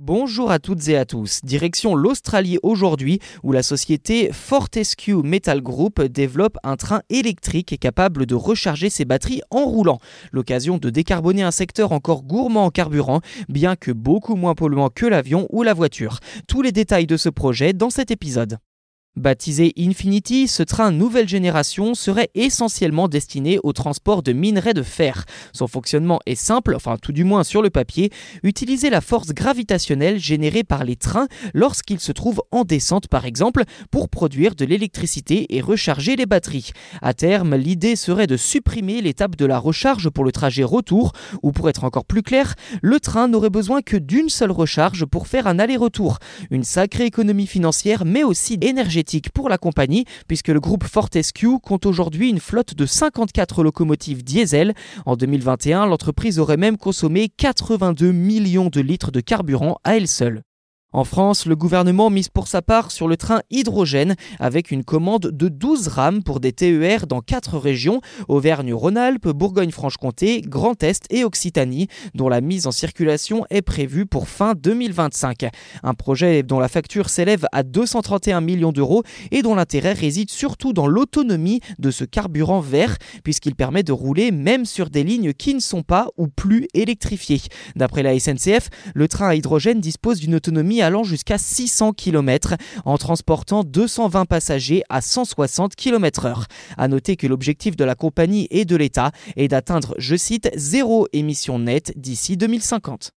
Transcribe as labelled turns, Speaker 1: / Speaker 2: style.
Speaker 1: Bonjour à toutes et à tous. Direction l'Australie aujourd'hui où la société Fortescue Metal Group développe un train électrique capable de recharger ses batteries en roulant. L'occasion de décarboner un secteur encore gourmand en carburant, bien que beaucoup moins polluant que l'avion ou la voiture. Tous les détails de ce projet dans cet épisode. Baptisé Infinity, ce train nouvelle génération serait essentiellement destiné au transport de minerais de fer. Son fonctionnement est simple, enfin tout du moins sur le papier, utiliser la force gravitationnelle générée par les trains lorsqu'ils se trouvent en descente par exemple pour produire de l'électricité et recharger les batteries. À terme, l'idée serait de supprimer l'étape de la recharge pour le trajet retour ou pour être encore plus clair, le train n'aurait besoin que d'une seule recharge pour faire un aller-retour. Une sacrée économie financière mais aussi énergétique pour la compagnie, puisque le groupe Fortescue compte aujourd'hui une flotte de 54 locomotives diesel. En 2021, l'entreprise aurait même consommé 82 millions de litres de carburant à elle seule. En France, le gouvernement mise pour sa part sur le train hydrogène avec une commande de 12 rames pour des TER dans quatre régions, Auvergne-Rhône-Alpes, Bourgogne-Franche-Comté, Grand Est et Occitanie, dont la mise en circulation est prévue pour fin 2025. Un projet dont la facture s'élève à 231 millions d'euros et dont l'intérêt réside surtout dans l'autonomie de ce carburant vert, puisqu'il permet de rouler même sur des lignes qui ne sont pas ou plus électrifiées. D'après la SNCF, le train à hydrogène dispose d'une autonomie allant jusqu'à 600 km en transportant 220 passagers à 160 km/h. À noter que l'objectif de la compagnie et de l'État est d'atteindre, je cite, zéro émission nette d'ici 2050.